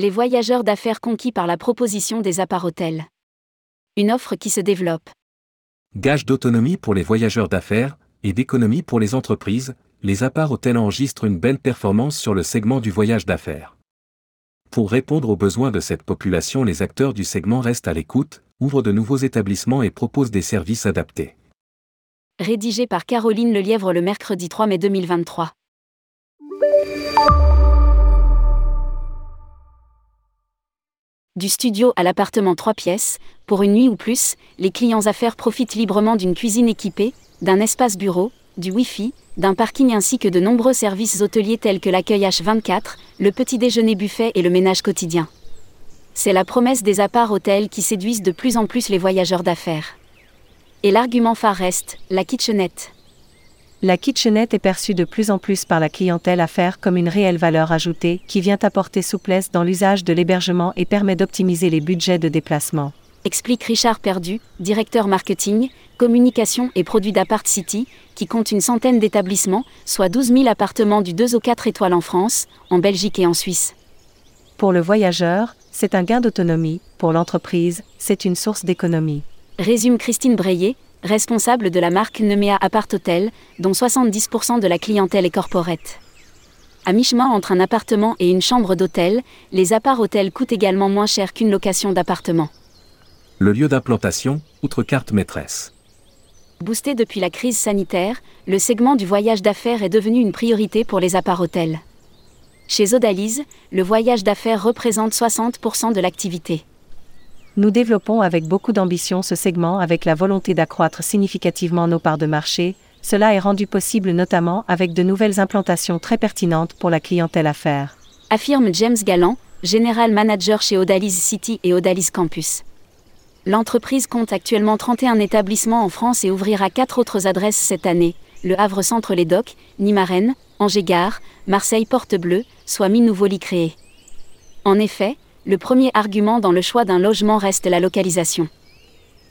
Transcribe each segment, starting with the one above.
Les voyageurs d'affaires conquis par la proposition des apparts hôtels. Une offre qui se développe. Gage d'autonomie pour les voyageurs d'affaires et d'économie pour les entreprises, les apparts hôtels enregistrent une belle performance sur le segment du voyage d'affaires. Pour répondre aux besoins de cette population, les acteurs du segment restent à l'écoute, ouvrent de nouveaux établissements et proposent des services adaptés. Rédigé par Caroline Lelièvre le mercredi 3 mai 2023. Du studio à l'appartement 3 pièces, pour une nuit ou plus, les clients affaires profitent librement d'une cuisine équipée, d'un espace bureau, du Wi-Fi, d'un parking ainsi que de nombreux services hôteliers tels que l'accueil H24, le petit déjeuner buffet et le ménage quotidien. C'est la promesse des apparts hôtels qui séduisent de plus en plus les voyageurs d'affaires. Et l'argument phare reste, la kitchenette. La kitchenette est perçue de plus en plus par la clientèle affaires comme une réelle valeur ajoutée qui vient apporter souplesse dans l'usage de l'hébergement et permet d'optimiser les budgets de déplacement. Explique Richard Perdu, directeur marketing, communication et produits d'Apart City, qui compte une centaine d'établissements, soit 12 000 appartements du 2 au 4 étoiles en France, en Belgique et en Suisse. Pour le voyageur, c'est un gain d'autonomie, pour l'entreprise, c'est une source d'économie. Résume Christine Breyer, responsable de la marque Nemea Apart Hotel, dont 70% de la clientèle est corporate. À mi-chemin entre un appartement et une chambre d'hôtel, les apparts hôtels coûtent également moins cher qu'une location d'appartement. Le lieu d'implantation, outre carte maîtresse. Boosté depuis la crise sanitaire, le segment du voyage d'affaires est devenu une priorité pour les apparts hôtels. Chez Odalise, le voyage d'affaires représente 60% de l'activité. Nous développons avec beaucoup d'ambition ce segment avec la volonté d'accroître significativement nos parts de marché. Cela est rendu possible notamment avec de nouvelles implantations très pertinentes pour la clientèle affaires. Affirme James Galland, général manager chez Odalise City et Odalise Campus. L'entreprise compte actuellement 31 établissements en France et ouvrira 4 autres adresses cette année le Havre Centre Les Docks, Nîmes Angers-Gare, Marseille Porte-Bleue, soit 1000 nouveaux lits créés. En effet, le premier argument dans le choix d'un logement reste la localisation.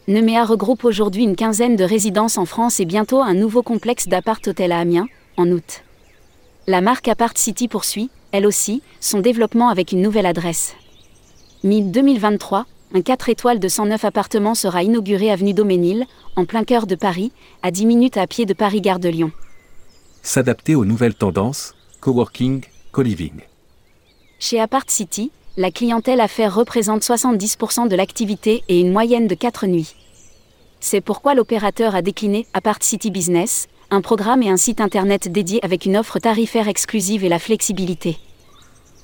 Nemea regroupe aujourd'hui une quinzaine de résidences en France et bientôt un nouveau complexe d'appart-hôtel à Amiens, en août. La marque Apart City poursuit, elle aussi, son développement avec une nouvelle adresse. Mi-2023, un 4 étoiles de 109 appartements sera inauguré avenue Doménil, en plein cœur de Paris, à 10 minutes à pied de Paris-Gare de Lyon. S'adapter aux nouvelles tendances, coworking, co-living. Chez Apart City, la clientèle affaires représente 70% de l'activité et une moyenne de 4 nuits. C'est pourquoi l'opérateur a décliné Apart City Business, un programme et un site internet dédié avec une offre tarifaire exclusive et la flexibilité.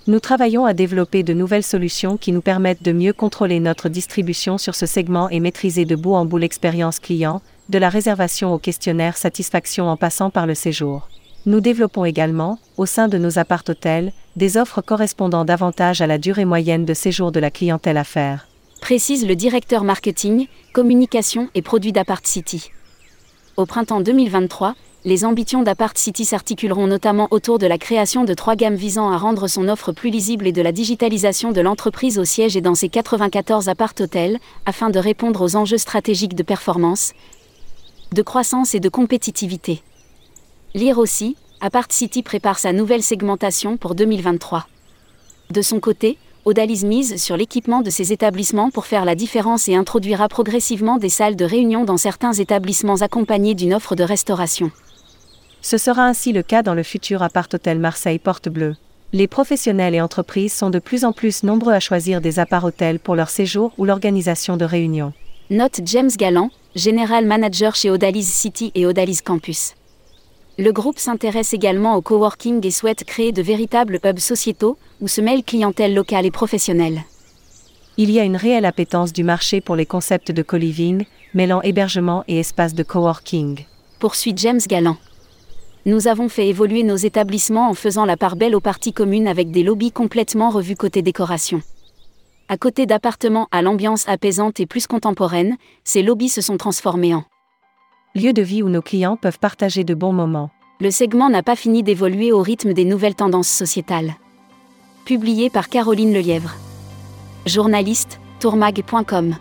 Nous travaillons à développer de nouvelles solutions qui nous permettent de mieux contrôler notre distribution sur ce segment et maîtriser de bout en bout l'expérience client, de la réservation au questionnaire satisfaction en passant par le séjour. Nous développons également, au sein de nos appart-hôtels, des offres correspondant davantage à la durée moyenne de séjour de la clientèle affaires. Précise le directeur marketing, communication et produits d'Apart City. Au printemps 2023, les ambitions d'Apart City s'articuleront notamment autour de la création de trois gammes visant à rendre son offre plus lisible et de la digitalisation de l'entreprise au siège et dans ses 94 appart-hôtels, afin de répondre aux enjeux stratégiques de performance, de croissance et de compétitivité. Lire aussi, Apart City prépare sa nouvelle segmentation pour 2023. De son côté, Odalise mise sur l'équipement de ses établissements pour faire la différence et introduira progressivement des salles de réunion dans certains établissements accompagnés d'une offre de restauration. Ce sera ainsi le cas dans le futur appart-hôtel Marseille Porte Bleue. Les professionnels et entreprises sont de plus en plus nombreux à choisir des appart-hôtels pour leur séjour ou l'organisation de réunions. Note James Galland, général manager chez Odalise City et Odalise Campus. Le groupe s'intéresse également au coworking et souhaite créer de véritables hubs sociétaux où se mêlent clientèle locale et professionnelle. Il y a une réelle appétence du marché pour les concepts de co-living, mêlant hébergement et espace de coworking. Poursuit James Galland nous avons fait évoluer nos établissements en faisant la part belle aux parties communes avec des lobbies complètement revus côté décoration. À côté d'appartements à l'ambiance apaisante et plus contemporaine, ces lobbies se sont transformés en lieu de vie où nos clients peuvent partager de bons moments. Le segment n'a pas fini d'évoluer au rythme des nouvelles tendances sociétales. Publié par Caroline Lelièvre. Journaliste, tourmag.com.